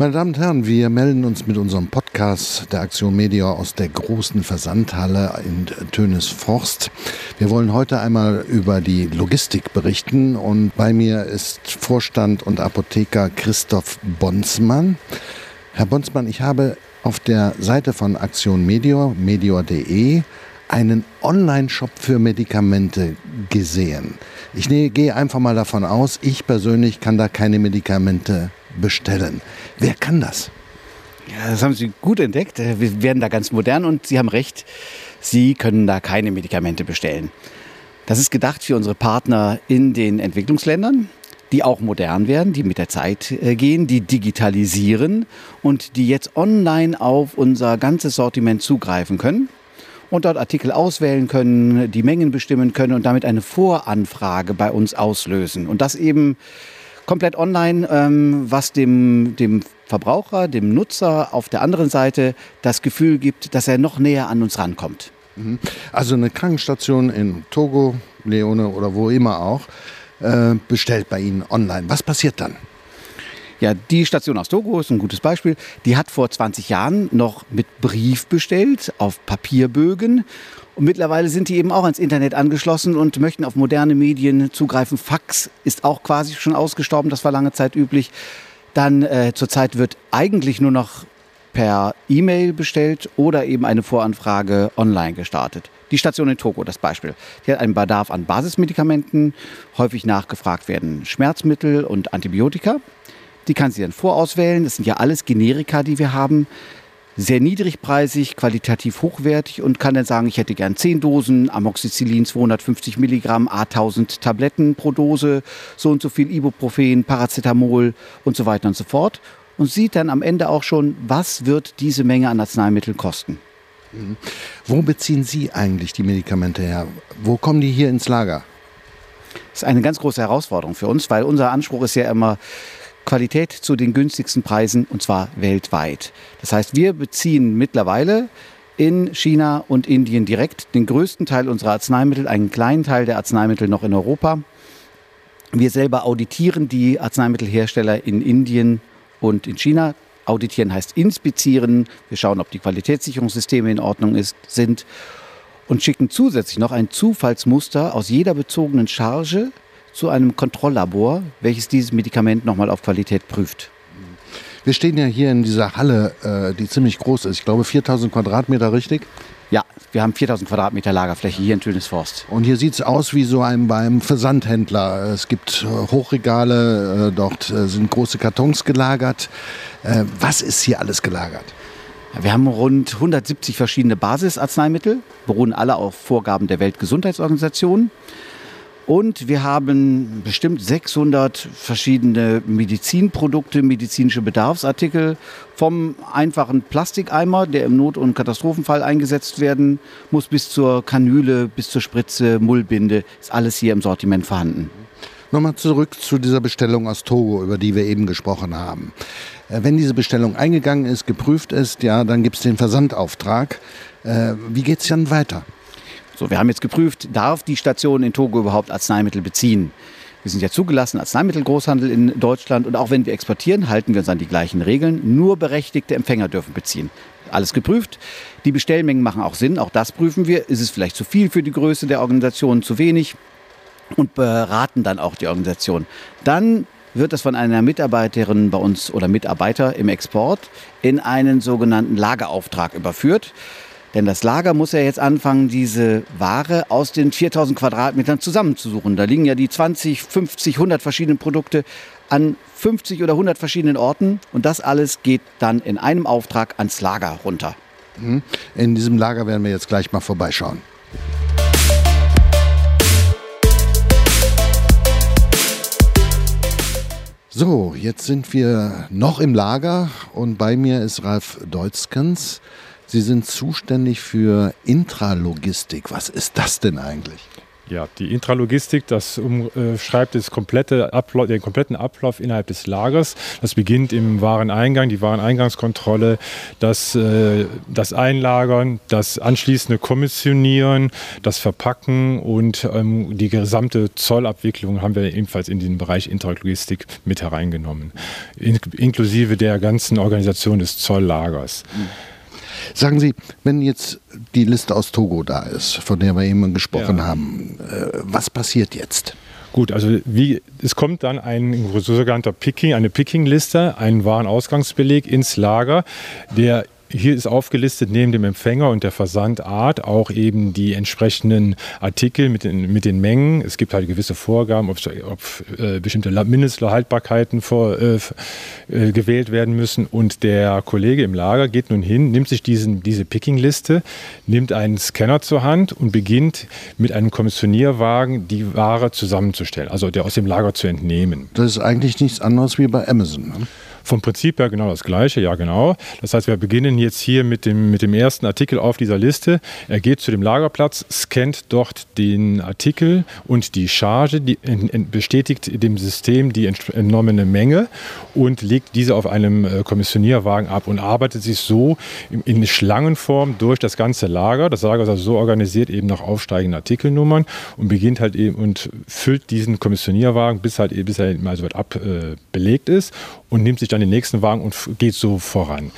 Meine Damen und Herren, wir melden uns mit unserem Podcast der Aktion Media aus der großen Versandhalle in Tönes-Forst. Wir wollen heute einmal über die Logistik berichten und bei mir ist Vorstand und Apotheker Christoph Bonsmann. Herr Bonsmann, ich habe auf der Seite von Aktion Medior, medior.de, einen Online-Shop für Medikamente gesehen. Ich gehe einfach mal davon aus, ich persönlich kann da keine Medikamente bestellen. Wer kann das? Ja, das haben Sie gut entdeckt. Wir werden da ganz modern und Sie haben recht, Sie können da keine Medikamente bestellen. Das ist gedacht für unsere Partner in den Entwicklungsländern, die auch modern werden, die mit der Zeit äh, gehen, die digitalisieren und die jetzt online auf unser ganzes Sortiment zugreifen können und dort Artikel auswählen können, die Mengen bestimmen können und damit eine Voranfrage bei uns auslösen. Und das eben komplett online, ähm, was dem, dem Verbraucher, dem Nutzer auf der anderen Seite das Gefühl gibt, dass er noch näher an uns rankommt. Mhm. Also eine Krankenstation in Togo, Leone oder wo immer auch, äh, bestellt bei Ihnen online. Was passiert dann? Ja, die Station aus Togo ist ein gutes Beispiel. Die hat vor 20 Jahren noch mit Brief bestellt, auf Papierbögen. Und mittlerweile sind die eben auch ans Internet angeschlossen und möchten auf moderne Medien zugreifen. Fax ist auch quasi schon ausgestorben, das war lange Zeit üblich. Dann äh, zurzeit wird eigentlich nur noch per E-Mail bestellt oder eben eine Voranfrage online gestartet. Die Station in Togo, das Beispiel. Die hat einen Bedarf an Basismedikamenten. Häufig nachgefragt werden Schmerzmittel und Antibiotika. Die kann sie dann vorauswählen. Das sind ja alles Generika, die wir haben sehr niedrigpreisig, qualitativ hochwertig und kann dann sagen, ich hätte gern 10 Dosen Amoxicillin 250 Milligramm, A1000 Tabletten pro Dose, so und so viel Ibuprofen, Paracetamol und so weiter und so fort. Und sieht dann am Ende auch schon, was wird diese Menge an Arzneimitteln kosten. Mhm. Wo beziehen Sie eigentlich die Medikamente her? Wo kommen die hier ins Lager? Das ist eine ganz große Herausforderung für uns, weil unser Anspruch ist ja immer, Qualität zu den günstigsten Preisen und zwar weltweit. Das heißt, wir beziehen mittlerweile in China und Indien direkt den größten Teil unserer Arzneimittel, einen kleinen Teil der Arzneimittel noch in Europa. Wir selber auditieren die Arzneimittelhersteller in Indien und in China. Auditieren heißt inspizieren. Wir schauen, ob die Qualitätssicherungssysteme in Ordnung ist, sind und schicken zusätzlich noch ein Zufallsmuster aus jeder bezogenen Charge zu einem Kontrolllabor, welches dieses Medikament nochmal auf Qualität prüft. Wir stehen ja hier in dieser Halle, äh, die ziemlich groß ist. Ich glaube 4000 Quadratmeter, richtig? Ja, wir haben 4000 Quadratmeter Lagerfläche hier in Tönisforst. Und hier sieht es aus wie so ein beim Versandhändler. Es gibt äh, Hochregale, äh, dort sind große Kartons gelagert. Was ist hier alles gelagert? Wir haben rund 170 verschiedene Basisarzneimittel, beruhen alle auf Vorgaben der Weltgesundheitsorganisation. Und wir haben bestimmt 600 verschiedene Medizinprodukte, medizinische Bedarfsartikel, vom einfachen Plastikeimer, der im Not- und Katastrophenfall eingesetzt werden muss, bis zur Kanüle, bis zur Spritze, Mullbinde, ist alles hier im Sortiment vorhanden. Nochmal zurück zu dieser Bestellung aus Togo, über die wir eben gesprochen haben. Äh, wenn diese Bestellung eingegangen ist, geprüft ist, ja, dann gibt es den Versandauftrag. Äh, wie geht es dann weiter? So, wir haben jetzt geprüft, darf die Station in Togo überhaupt Arzneimittel beziehen? Wir sind ja zugelassen Arzneimittelgroßhandel in Deutschland und auch wenn wir exportieren, halten wir uns an die gleichen Regeln. Nur berechtigte Empfänger dürfen beziehen. Alles geprüft. Die Bestellmengen machen auch Sinn, auch das prüfen wir. Ist es vielleicht zu viel für die Größe der Organisation, zu wenig? Und beraten dann auch die Organisation. Dann wird das von einer Mitarbeiterin bei uns oder Mitarbeiter im Export in einen sogenannten Lagerauftrag überführt. Denn das Lager muss ja jetzt anfangen, diese Ware aus den 4000 Quadratmetern zusammenzusuchen. Da liegen ja die 20, 50, 100 verschiedenen Produkte an 50 oder 100 verschiedenen Orten. Und das alles geht dann in einem Auftrag ans Lager runter. Mhm. In diesem Lager werden wir jetzt gleich mal vorbeischauen. So, jetzt sind wir noch im Lager und bei mir ist Ralf Deutzkens. Sie sind zuständig für Intralogistik. Was ist das denn eigentlich? Ja, die Intralogistik, das umschreibt das komplette Ablauf, den kompletten Ablauf innerhalb des Lagers. Das beginnt im Wareneingang, die Wareneingangskontrolle, das, äh, das Einlagern, das anschließende Kommissionieren, das Verpacken und ähm, die gesamte Zollabwicklung haben wir ebenfalls in den Bereich Intralogistik mit hereingenommen, in, inklusive der ganzen Organisation des Zolllagers. Mhm. Sagen Sie, wenn jetzt die Liste aus Togo da ist, von der wir eben gesprochen ja. haben, äh, was passiert jetzt? Gut, also wie, es kommt dann ein sogenannter Picking, eine Picking-Liste, ein Warenausgangsbeleg ins Lager, der hier ist aufgelistet neben dem Empfänger und der Versandart auch eben die entsprechenden Artikel mit den, mit den Mengen. Es gibt halt gewisse Vorgaben, ob, ob äh, bestimmte Mindesthaltbarkeiten vor, äh, äh, gewählt werden müssen. Und der Kollege im Lager geht nun hin, nimmt sich diesen, diese Picking-Liste, nimmt einen Scanner zur Hand und beginnt mit einem Kommissionierwagen die Ware zusammenzustellen, also der aus dem Lager zu entnehmen. Das ist eigentlich nichts anderes wie bei Amazon. Ne? Vom Prinzip her genau das Gleiche, ja genau. Das heißt, wir beginnen jetzt hier mit dem, mit dem ersten Artikel auf dieser Liste. Er geht zu dem Lagerplatz, scannt dort den Artikel und die Charge, die bestätigt dem System die entnommene Menge und legt diese auf einem äh, Kommissionierwagen ab und arbeitet sich so in Schlangenform durch das ganze Lager. Das Lager ist also so organisiert eben nach aufsteigenden Artikelnummern und beginnt halt eben und füllt diesen Kommissionierwagen bis halt bis er mal so weit abbelegt äh, ist und nimmt sich dann den nächsten Wagen und geht so voran.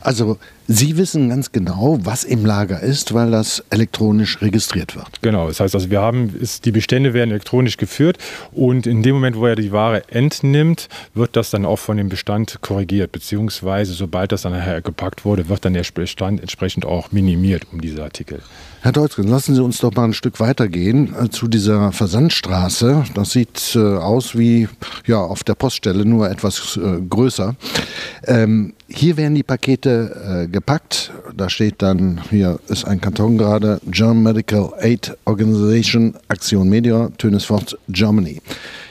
Also Sie wissen ganz genau, was im Lager ist, weil das elektronisch registriert wird. Genau, das heißt also, wir haben, ist, die Bestände werden elektronisch geführt und in dem Moment, wo er die Ware entnimmt, wird das dann auch von dem Bestand korrigiert, beziehungsweise sobald das dann nachher gepackt wurde, wird dann der Bestand entsprechend auch minimiert um diese Artikel. Herr Deutschken, lassen Sie uns doch mal ein Stück weitergehen äh, zu dieser Versandstraße. Das sieht äh, aus wie ja, auf der Poststelle, nur etwas äh, größer. Ähm, hier werden die Pakete gepackt. Da steht dann, hier ist ein Karton gerade, German Medical Aid Organization, Aktion Media, Tönesfort, Germany.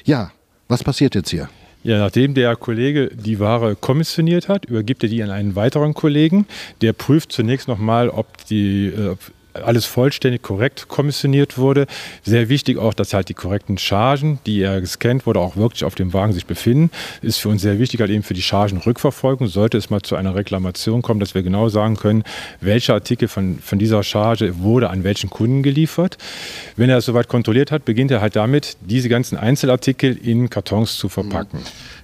Ja, was passiert jetzt hier? Ja, nachdem der Kollege die Ware kommissioniert hat, übergibt er die an einen weiteren Kollegen. Der prüft zunächst nochmal, ob die, äh, alles vollständig korrekt kommissioniert wurde. Sehr wichtig auch, dass halt die korrekten Chargen, die er gescannt wurde, auch wirklich auf dem Wagen sich befinden. Ist für uns sehr wichtig, halt eben für die Chargenrückverfolgung. Sollte es mal zu einer Reklamation kommen, dass wir genau sagen können, welcher Artikel von, von dieser Charge wurde an welchen Kunden geliefert. Wenn er es soweit kontrolliert hat, beginnt er halt damit, diese ganzen Einzelartikel in Kartons zu verpacken.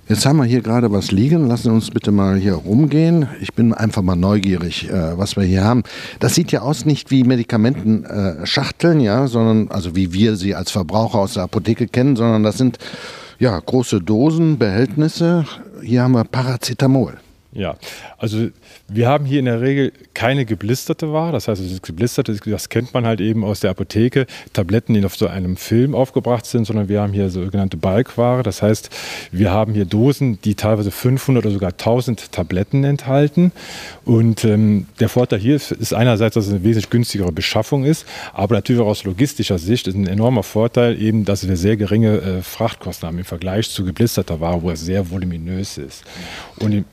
Jetzt haben wir hier gerade was liegen. Lassen uns bitte mal hier rumgehen. Ich bin einfach mal neugierig, äh, was wir hier haben. Das sieht ja aus nicht wie Medikamentenschachteln, ja, sondern also wie wir sie als Verbraucher aus der Apotheke kennen, sondern das sind ja große Dosen, Behältnisse. Hier haben wir Paracetamol. Ja, also wir haben hier in der Regel keine geblisterte Ware. Das heißt, das geblisterte, das kennt man halt eben aus der Apotheke. Tabletten, die auf so einem Film aufgebracht sind, sondern wir haben hier sogenannte Balkware. Das heißt, wir haben hier Dosen, die teilweise 500 oder sogar 1000 Tabletten enthalten. Und ähm, der Vorteil hier ist, einerseits, dass es eine wesentlich günstigere Beschaffung ist, aber natürlich auch aus logistischer Sicht ist ein enormer Vorteil eben, dass wir sehr geringe äh, Frachtkosten haben im Vergleich zu geblisterter Ware, wo es sehr voluminös ist. Und im,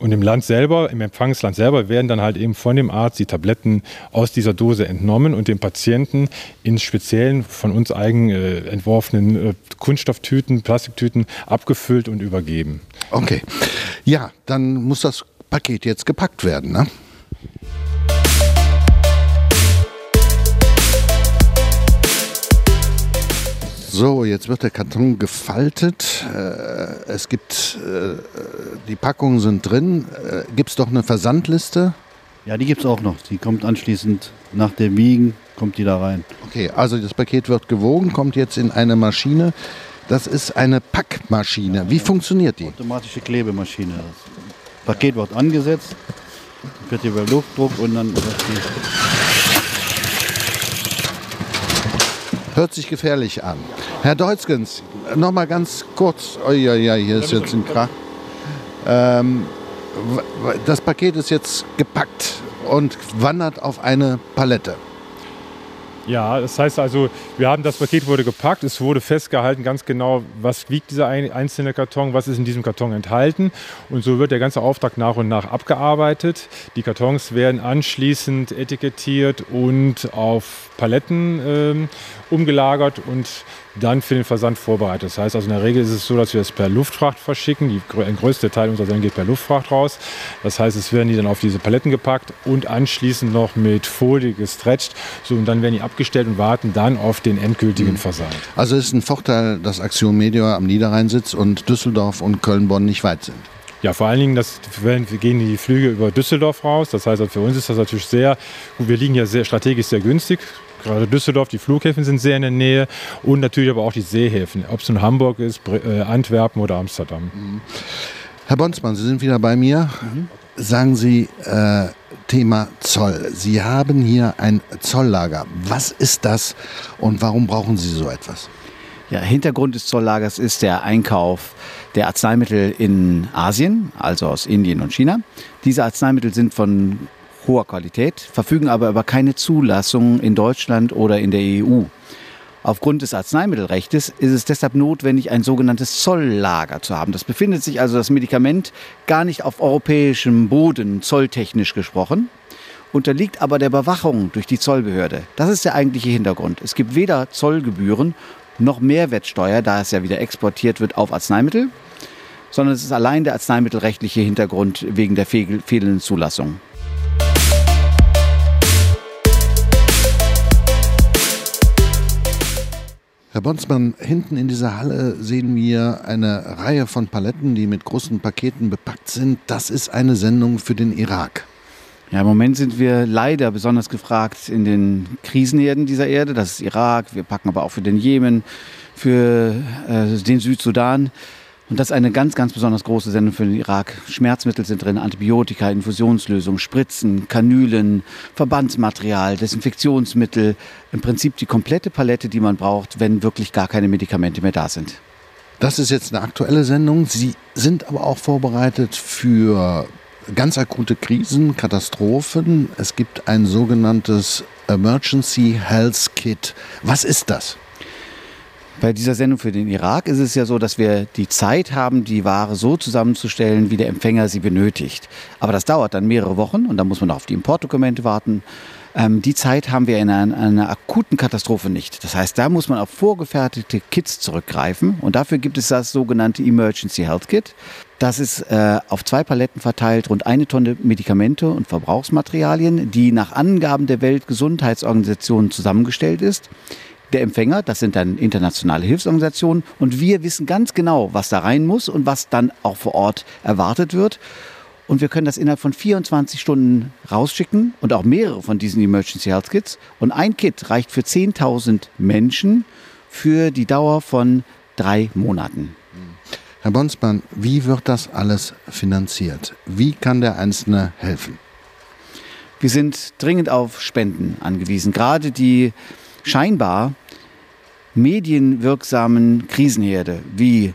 und im Land selber, im Empfangsland selber, werden dann halt eben von dem Arzt die Tabletten aus dieser Dose entnommen und dem Patienten in speziellen, von uns eigen äh, entworfenen äh, Kunststofftüten, Plastiktüten abgefüllt und übergeben. Okay. Ja, dann muss das Paket jetzt gepackt werden, ne? So, jetzt wird der Karton gefaltet. Äh, es gibt, äh, die Packungen sind drin. Äh, gibt es doch eine Versandliste? Ja, die gibt es auch noch. Die kommt anschließend nach dem Wiegen, kommt die da rein. Okay, also das Paket wird gewogen, kommt jetzt in eine Maschine. Das ist eine Packmaschine. Wie funktioniert die? Automatische Klebemaschine. Das Paket wird angesetzt, wird über Luftdruck und dann wird die Hört sich gefährlich an. Herr Deutzgens, noch mal ganz kurz. Oh ja, ja, hier ist jetzt ein Krach. Ähm, das Paket ist jetzt gepackt und wandert auf eine Palette. Ja, das heißt also, wir haben das Paket wurde gepackt, es wurde festgehalten ganz genau, was wiegt dieser einzelne Karton, was ist in diesem Karton enthalten. Und so wird der ganze Auftrag nach und nach abgearbeitet. Die Kartons werden anschließend etikettiert und auf Paletten ähm, umgelagert. Und dann für den Versand vorbereitet. Das heißt also in der Regel ist es so, dass wir es per Luftfracht verschicken. Die, ein größter Teil unserer Sendung geht per Luftfracht raus. Das heißt, es werden die dann auf diese Paletten gepackt und anschließend noch mit Folie gestretcht. So, und dann werden die abgestellt und warten dann auf den endgültigen mhm. Versand. Also ist ein Vorteil, dass Aktion Media am Niederrhein sitzt und Düsseldorf und Köln-Bonn nicht weit sind. Ja, vor allen Dingen, das, wir gehen die Flüge über Düsseldorf raus. Das heißt, für uns ist das natürlich sehr, wir liegen ja sehr strategisch sehr günstig gerade Düsseldorf, die Flughäfen sind sehr in der Nähe und natürlich aber auch die Seehäfen, ob es nun Hamburg ist, äh, Antwerpen oder Amsterdam. Mhm. Herr Bonsmann, Sie sind wieder bei mir. Mhm. Sagen Sie äh, Thema Zoll. Sie haben hier ein Zolllager. Was ist das und warum brauchen Sie so etwas? Ja, Hintergrund des Zolllagers ist der Einkauf der Arzneimittel in Asien, also aus Indien und China. Diese Arzneimittel sind von hoher Qualität, verfügen aber über keine Zulassung in Deutschland oder in der EU. Aufgrund des Arzneimittelrechts ist es deshalb notwendig, ein sogenanntes Zolllager zu haben. Das befindet sich also das Medikament gar nicht auf europäischem Boden, zolltechnisch gesprochen, unterliegt aber der Bewachung durch die Zollbehörde. Das ist der eigentliche Hintergrund. Es gibt weder Zollgebühren noch Mehrwertsteuer, da es ja wieder exportiert wird auf Arzneimittel, sondern es ist allein der arzneimittelrechtliche Hintergrund wegen der fehlenden Zulassung. Herr Bonsmann, hinten in dieser Halle sehen wir eine Reihe von Paletten, die mit großen Paketen bepackt sind. Das ist eine Sendung für den Irak. Ja, im Moment sind wir leider besonders gefragt in den Krisenherden dieser Erde. Das ist Irak. Wir packen aber auch für den Jemen, für äh, den Südsudan. Und das ist eine ganz, ganz besonders große Sendung für den Irak. Schmerzmittel sind drin, Antibiotika, Infusionslösungen, Spritzen, Kanülen, Verbandsmaterial, Desinfektionsmittel. Im Prinzip die komplette Palette, die man braucht, wenn wirklich gar keine Medikamente mehr da sind. Das ist jetzt eine aktuelle Sendung. Sie sind aber auch vorbereitet für ganz akute Krisen, Katastrophen. Es gibt ein sogenanntes Emergency Health Kit. Was ist das? Bei dieser Sendung für den Irak ist es ja so, dass wir die Zeit haben, die Ware so zusammenzustellen, wie der Empfänger sie benötigt. Aber das dauert dann mehrere Wochen und dann muss man auf die Importdokumente warten. Ähm, die Zeit haben wir in einer, einer, akuten Katastrophe nicht. Das heißt, da muss man auf vorgefertigte Kits zurückgreifen und dafür gibt es das sogenannte Emergency Health Kit. Das ist äh, auf zwei Paletten verteilt rund eine Tonne Medikamente und Verbrauchsmaterialien, die nach Angaben der Weltgesundheitsorganisation zusammengestellt ist der Empfänger, das sind dann internationale Hilfsorganisationen und wir wissen ganz genau, was da rein muss und was dann auch vor Ort erwartet wird. Und wir können das innerhalb von 24 Stunden rausschicken und auch mehrere von diesen Emergency Health Kits. Und ein Kit reicht für 10.000 Menschen für die Dauer von drei Monaten. Herr Bonsmann, wie wird das alles finanziert? Wie kann der Einzelne helfen? Wir sind dringend auf Spenden angewiesen. Gerade die scheinbar medienwirksamen Krisenherde wie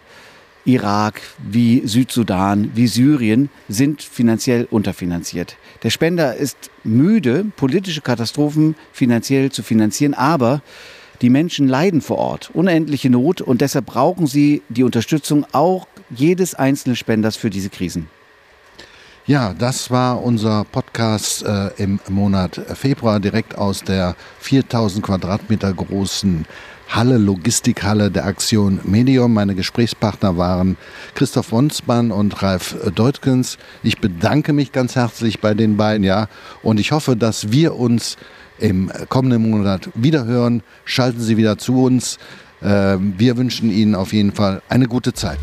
Irak, wie Südsudan, wie Syrien sind finanziell unterfinanziert. Der Spender ist müde, politische Katastrophen finanziell zu finanzieren, aber die Menschen leiden vor Ort, unendliche Not und deshalb brauchen sie die Unterstützung auch jedes einzelnen Spenders für diese Krisen. Ja, das war unser Podcast äh, im Monat Februar direkt aus der 4000 Quadratmeter großen Halle, Logistikhalle der Aktion Medium. Meine Gesprächspartner waren Christoph Wonsmann und Ralf Deutkens. Ich bedanke mich ganz herzlich bei den beiden, ja, und ich hoffe, dass wir uns im kommenden Monat wiederhören. Schalten Sie wieder zu uns. Äh, wir wünschen Ihnen auf jeden Fall eine gute Zeit.